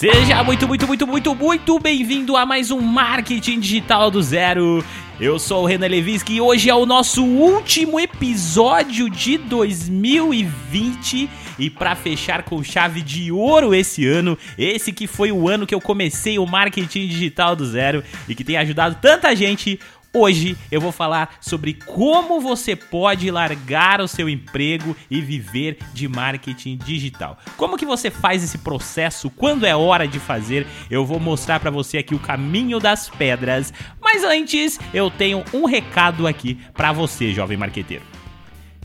Seja muito, muito, muito, muito, muito bem-vindo a mais um Marketing Digital do Zero. Eu sou o Renan Levinsky e hoje é o nosso último episódio de 2020 e para fechar com chave de ouro esse ano, esse que foi o ano que eu comecei o marketing digital do zero e que tem ajudado tanta gente, Hoje eu vou falar sobre como você pode largar o seu emprego e viver de marketing digital. Como que você faz esse processo? Quando é hora de fazer? Eu vou mostrar para você aqui o caminho das pedras. Mas antes, eu tenho um recado aqui para você, jovem marqueteiro.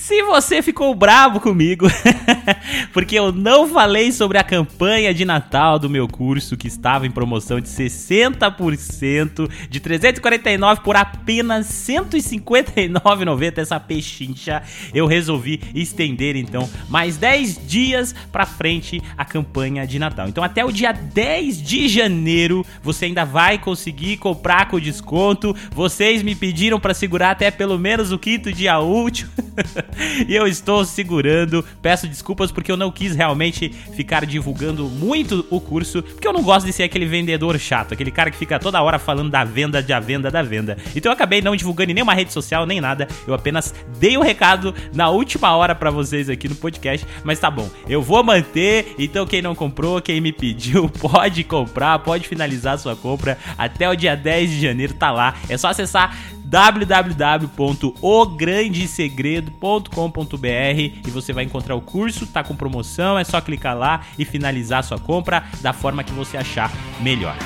Se você ficou bravo comigo, porque eu não falei sobre a campanha de Natal do meu curso que estava em promoção de 60%, de 349 por apenas 159,90 essa pechincha, eu resolvi estender então mais 10 dias para frente a campanha de Natal. Então até o dia 10 de janeiro você ainda vai conseguir comprar com desconto. Vocês me pediram para segurar até pelo menos o quinto dia útil. e eu estou segurando. Peço desculpas porque eu não quis realmente ficar divulgando muito o curso, porque eu não gosto de ser aquele vendedor chato, aquele cara que fica toda hora falando da venda, da venda, da venda. Então eu acabei não divulgando em nenhuma rede social, nem nada. Eu apenas dei o um recado na última hora para vocês aqui no podcast, mas tá bom. Eu vou manter, então quem não comprou, quem me pediu, pode comprar, pode finalizar sua compra até o dia 10 de janeiro, tá lá. É só acessar www.ograndesegredo.com.br e você vai encontrar o curso, tá com promoção, é só clicar lá e finalizar sua compra da forma que você achar melhor.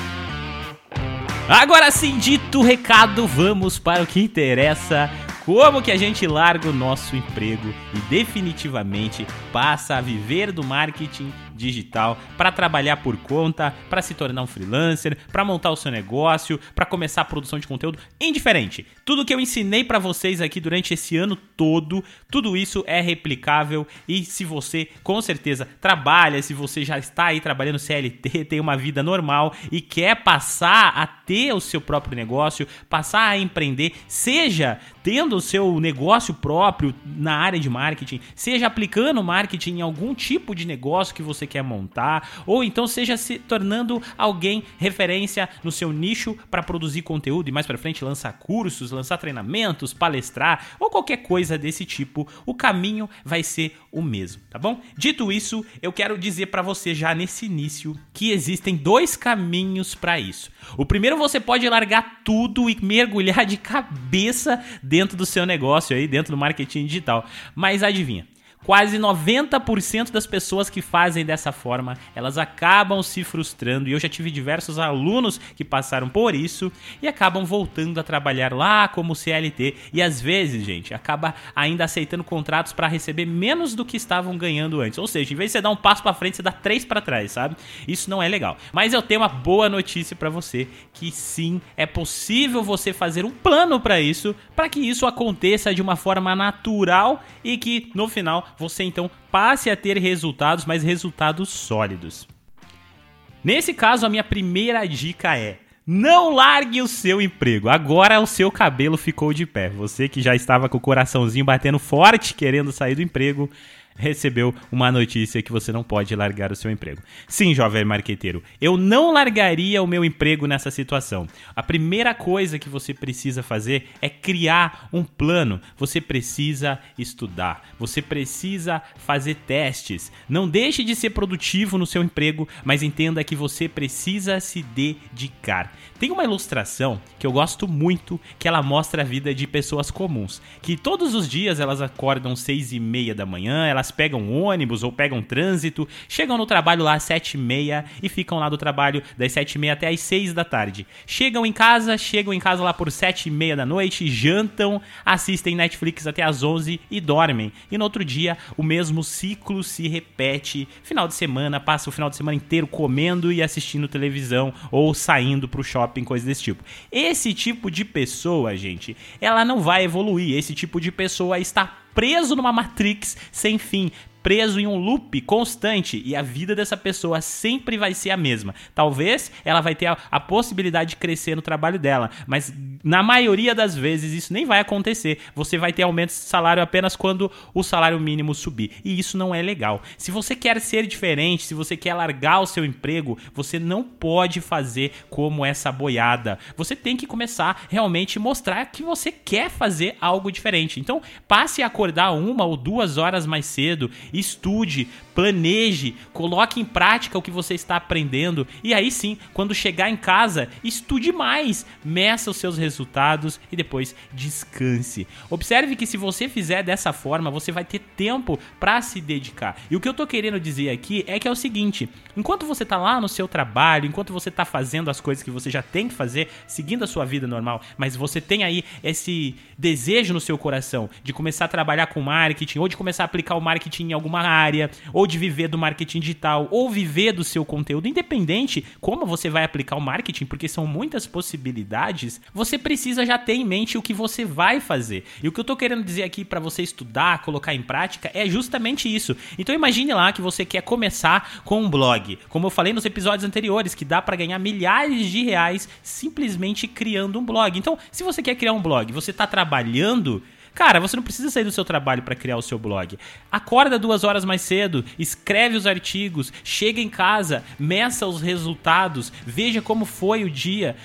Agora sim, dito o recado, vamos para o que interessa. Como que a gente larga o nosso emprego e definitivamente passa a viver do marketing digital, para trabalhar por conta, para se tornar um freelancer, para montar o seu negócio, para começar a produção de conteúdo, indiferente. Tudo que eu ensinei para vocês aqui durante esse ano todo, tudo isso é replicável e se você com certeza trabalha, se você já está aí trabalhando CLT, tem uma vida normal e quer passar a ter o seu próprio negócio, passar a empreender, seja tendo o seu negócio próprio na área de marketing, seja aplicando marketing em algum tipo de negócio que você quer montar, ou então seja se tornando alguém referência no seu nicho para produzir conteúdo e mais para frente lançar cursos, lançar treinamentos, palestrar ou qualquer coisa desse tipo, o caminho vai ser o mesmo, tá bom? Dito isso, eu quero dizer para você já nesse início que existem dois caminhos para isso. O primeiro você pode largar tudo e mergulhar de cabeça dentro do seu negócio aí, dentro do marketing digital. Mas adivinha? Quase 90% das pessoas que fazem dessa forma, elas acabam se frustrando. E eu já tive diversos alunos que passaram por isso e acabam voltando a trabalhar lá como CLT. E às vezes, gente, acaba ainda aceitando contratos para receber menos do que estavam ganhando antes. Ou seja, em vez de você dar um passo para frente, você dá três para trás, sabe? Isso não é legal. Mas eu tenho uma boa notícia para você, que sim, é possível você fazer um plano para isso, para que isso aconteça de uma forma natural e que no final você então passe a ter resultados, mas resultados sólidos. Nesse caso, a minha primeira dica é: não largue o seu emprego. Agora o seu cabelo ficou de pé. Você que já estava com o coraçãozinho batendo forte querendo sair do emprego, recebeu uma notícia que você não pode largar o seu emprego. Sim, jovem marqueteiro, eu não largaria o meu emprego nessa situação. A primeira coisa que você precisa fazer é criar um plano. Você precisa estudar, você precisa fazer testes. Não deixe de ser produtivo no seu emprego, mas entenda que você precisa se dedicar. Tem uma ilustração que eu gosto muito, que ela mostra a vida de pessoas comuns, que todos os dias elas acordam seis e meia da manhã, elas pegam ônibus ou pegam trânsito, chegam no trabalho lá às sete e meia e ficam lá do trabalho das sete e meia até às seis da tarde. Chegam em casa, chegam em casa lá por sete e meia da noite, jantam, assistem Netflix até às onze e dormem. E no outro dia o mesmo ciclo se repete. Final de semana, passa o final de semana inteiro comendo e assistindo televisão ou saindo pro shopping coisas desse tipo. Esse tipo de pessoa, gente, ela não vai evoluir. Esse tipo de pessoa está preso numa Matrix sem fim preso em um loop constante e a vida dessa pessoa sempre vai ser a mesma. Talvez ela vai ter a, a possibilidade de crescer no trabalho dela, mas na maioria das vezes isso nem vai acontecer. Você vai ter aumento de salário apenas quando o salário mínimo subir. E isso não é legal. Se você quer ser diferente, se você quer largar o seu emprego, você não pode fazer como essa boiada. Você tem que começar realmente mostrar que você quer fazer algo diferente. Então, passe a acordar uma ou duas horas mais cedo, estude, planeje, coloque em prática o que você está aprendendo e aí sim, quando chegar em casa, estude mais, meça os seus resultados e depois descanse. Observe que se você fizer dessa forma, você vai ter tempo para se dedicar. E o que eu tô querendo dizer aqui é que é o seguinte: enquanto você tá lá no seu trabalho, enquanto você tá fazendo as coisas que você já tem que fazer, seguindo a sua vida normal, mas você tem aí esse desejo no seu coração de começar a trabalhar com marketing ou de começar a aplicar o marketing em alguma área, ou ou de viver do marketing digital, ou viver do seu conteúdo, independente como você vai aplicar o marketing, porque são muitas possibilidades, você precisa já ter em mente o que você vai fazer. E o que eu tô querendo dizer aqui para você estudar, colocar em prática, é justamente isso. Então imagine lá que você quer começar com um blog. Como eu falei nos episódios anteriores, que dá para ganhar milhares de reais simplesmente criando um blog. Então, se você quer criar um blog, você tá trabalhando Cara, você não precisa sair do seu trabalho para criar o seu blog. Acorda duas horas mais cedo, escreve os artigos, chega em casa, meça os resultados, veja como foi o dia,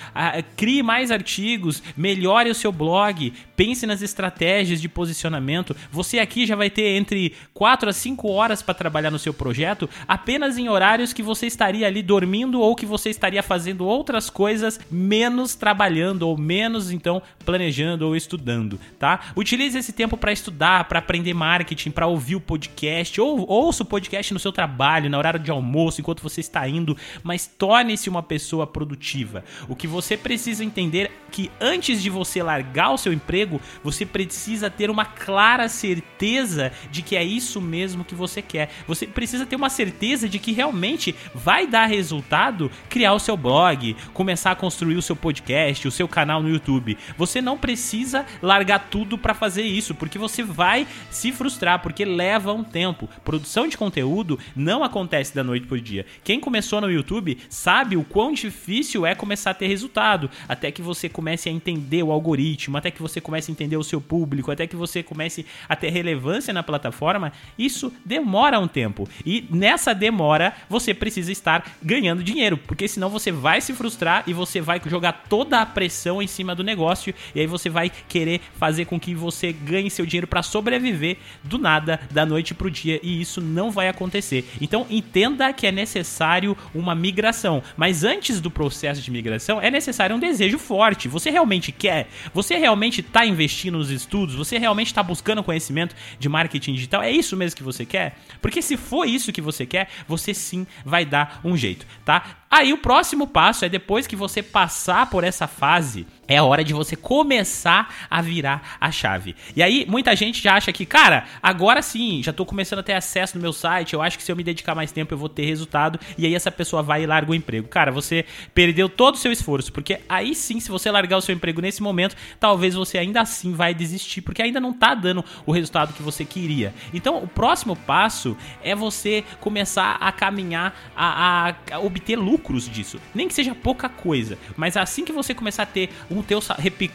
crie mais artigos, melhore o seu blog, pense nas estratégias de posicionamento. Você aqui já vai ter entre 4 a 5 horas para trabalhar no seu projeto, apenas em horários que você estaria ali dormindo ou que você estaria fazendo outras coisas, menos trabalhando ou menos então planejando ou estudando, tá? Utilize Utilize esse tempo para estudar, para aprender marketing, para ouvir o podcast, ou ouça o podcast no seu trabalho, na hora de almoço, enquanto você está indo, mas torne-se uma pessoa produtiva. O que você precisa entender é que antes de você largar o seu emprego, você precisa ter uma clara certeza de que é isso mesmo que você quer. Você precisa ter uma certeza de que realmente vai dar resultado criar o seu blog, começar a construir o seu podcast, o seu canal no YouTube. Você não precisa largar tudo para fazer fazer isso, porque você vai se frustrar, porque leva um tempo. Produção de conteúdo não acontece da noite pro dia. Quem começou no YouTube sabe o quão difícil é começar a ter resultado, até que você comece a entender o algoritmo, até que você comece a entender o seu público, até que você comece a ter relevância na plataforma. Isso demora um tempo. E nessa demora, você precisa estar ganhando dinheiro, porque senão você vai se frustrar e você vai jogar toda a pressão em cima do negócio e aí você vai querer fazer com que você você ganhe seu dinheiro para sobreviver do nada, da noite pro dia, e isso não vai acontecer. Então entenda que é necessário uma migração, mas antes do processo de migração é necessário um desejo forte. Você realmente quer? Você realmente está investindo nos estudos? Você realmente está buscando conhecimento de marketing digital? É isso mesmo que você quer? Porque se for isso que você quer, você sim vai dar um jeito, tá? Aí o próximo passo é depois que você passar por essa fase, é a hora de você começar a virar a chave. E aí muita gente já acha que, cara, agora sim, já tô começando a ter acesso no meu site, eu acho que se eu me dedicar mais tempo eu vou ter resultado, e aí essa pessoa vai e larga o emprego. Cara, você perdeu todo o seu esforço, porque aí sim, se você largar o seu emprego nesse momento, talvez você ainda assim vai desistir, porque ainda não tá dando o resultado que você queria. Então, o próximo passo é você começar a caminhar a, a, a obter lucro lucros disso. Nem que seja pouca coisa, mas assim que você começar a ter um teu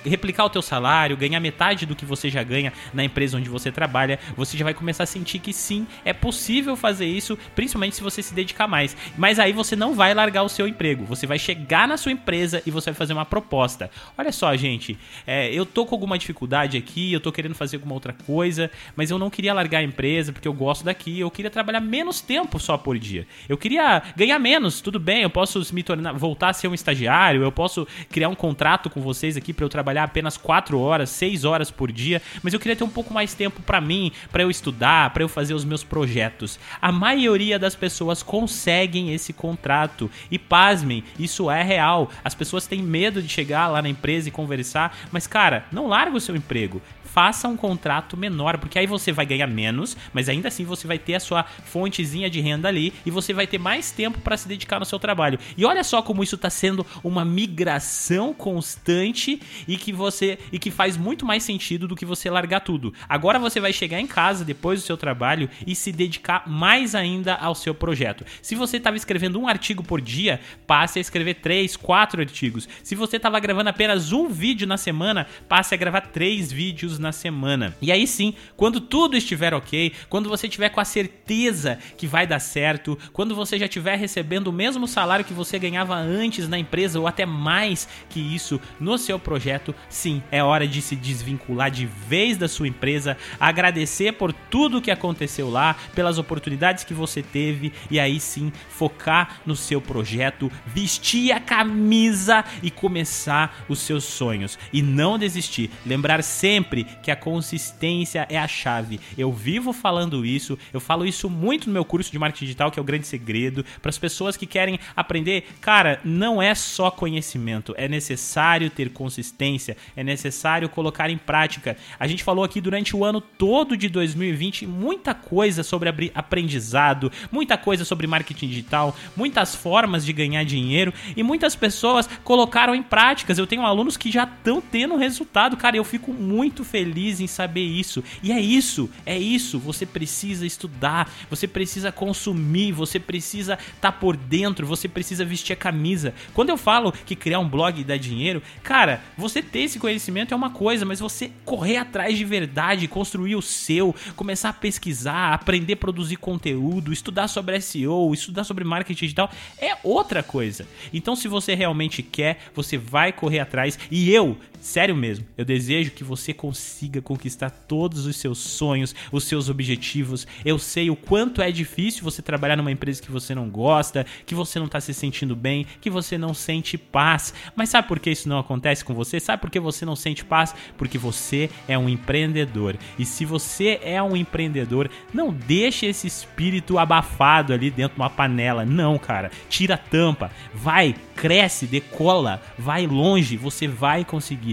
replicar o teu salário, ganhar metade do que você já ganha na empresa onde você trabalha, você já vai começar a sentir que sim, é possível fazer isso, principalmente se você se dedicar mais. Mas aí você não vai largar o seu emprego, você vai chegar na sua empresa e você vai fazer uma proposta. Olha só, gente, é, eu tô com alguma dificuldade aqui, eu tô querendo fazer alguma outra coisa, mas eu não queria largar a empresa porque eu gosto daqui, eu queria trabalhar menos tempo só por dia. Eu queria ganhar menos, tudo bem, eu posso me tornar, voltar a ser um estagiário, eu posso criar um contrato com vocês aqui para eu trabalhar apenas 4 horas, 6 horas por dia, mas eu queria ter um pouco mais tempo para mim, para eu estudar, para eu fazer os meus projetos. A maioria das pessoas conseguem esse contrato e pasmem, isso é real. As pessoas têm medo de chegar lá na empresa e conversar, mas cara, não larga o seu emprego faça um contrato menor, porque aí você vai ganhar menos, mas ainda assim você vai ter a sua fontezinha de renda ali e você vai ter mais tempo para se dedicar no seu trabalho. Trabalho. E olha só como isso está sendo uma migração constante e que você e que faz muito mais sentido do que você largar tudo. Agora você vai chegar em casa depois do seu trabalho e se dedicar mais ainda ao seu projeto. Se você estava escrevendo um artigo por dia, passe a escrever três, quatro artigos. Se você estava gravando apenas um vídeo na semana, passe a gravar três vídeos na semana. E aí sim, quando tudo estiver ok, quando você tiver com a certeza que vai dar certo, quando você já estiver recebendo o mesmo salário que você ganhava antes na empresa ou até mais que isso no seu projeto, sim, é hora de se desvincular de vez da sua empresa, agradecer por tudo que aconteceu lá, pelas oportunidades que você teve e aí sim focar no seu projeto, vestir a camisa e começar os seus sonhos e não desistir. Lembrar sempre que a consistência é a chave. Eu vivo falando isso, eu falo isso muito no meu curso de marketing digital, que é o grande segredo, para as pessoas que querem aprender. Cara, não é só conhecimento, é necessário ter consistência, é necessário colocar em prática. A gente falou aqui durante o ano todo de 2020 muita coisa sobre aprendizado, muita coisa sobre marketing digital, muitas formas de ganhar dinheiro e muitas pessoas colocaram em práticas. Eu tenho alunos que já estão tendo resultado, cara, eu fico muito feliz em saber isso. E é isso, é isso. Você precisa estudar, você precisa consumir, você precisa estar tá por dentro, você precisa vestir a camisa. Quando eu falo que criar um blog dá dinheiro, cara, você ter esse conhecimento é uma coisa, mas você correr atrás de verdade, construir o seu, começar a pesquisar, aprender a produzir conteúdo, estudar sobre SEO, estudar sobre marketing digital é outra coisa. Então, se você realmente quer, você vai correr atrás e eu Sério mesmo, eu desejo que você consiga conquistar todos os seus sonhos, os seus objetivos. Eu sei o quanto é difícil você trabalhar numa empresa que você não gosta, que você não está se sentindo bem, que você não sente paz. Mas sabe por que isso não acontece com você? Sabe por que você não sente paz? Porque você é um empreendedor. E se você é um empreendedor, não deixe esse espírito abafado ali dentro de uma panela. Não, cara. Tira a tampa. Vai, cresce, decola, vai longe, você vai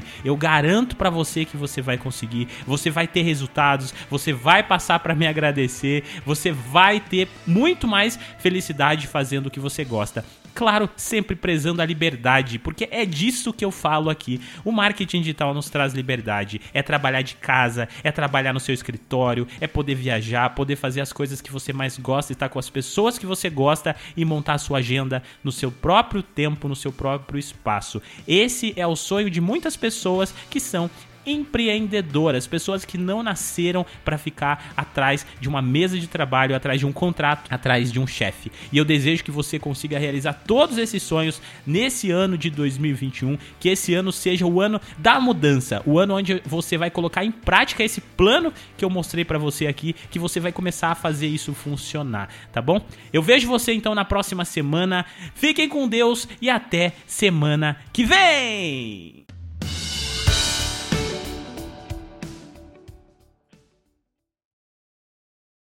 conseguir. Eu garanto para você que você vai conseguir, você vai ter resultados, você vai passar para me agradecer, você vai ter muito mais felicidade fazendo o que você gosta. Claro, sempre prezando a liberdade, porque é disso que eu falo aqui. O marketing digital nos traz liberdade. É trabalhar de casa, é trabalhar no seu escritório, é poder viajar, poder fazer as coisas que você mais gosta, estar com as pessoas que você gosta e montar a sua agenda no seu próprio tempo, no seu próprio espaço. Esse é o sonho de muitas pessoas que são empreendedoras, pessoas que não nasceram para ficar atrás de uma mesa de trabalho, atrás de um contrato, atrás de um chefe. E eu desejo que você consiga realizar todos esses sonhos nesse ano de 2021, que esse ano seja o ano da mudança, o ano onde você vai colocar em prática esse plano que eu mostrei para você aqui, que você vai começar a fazer isso funcionar, tá bom? Eu vejo você então na próxima semana. Fiquem com Deus e até semana que vem.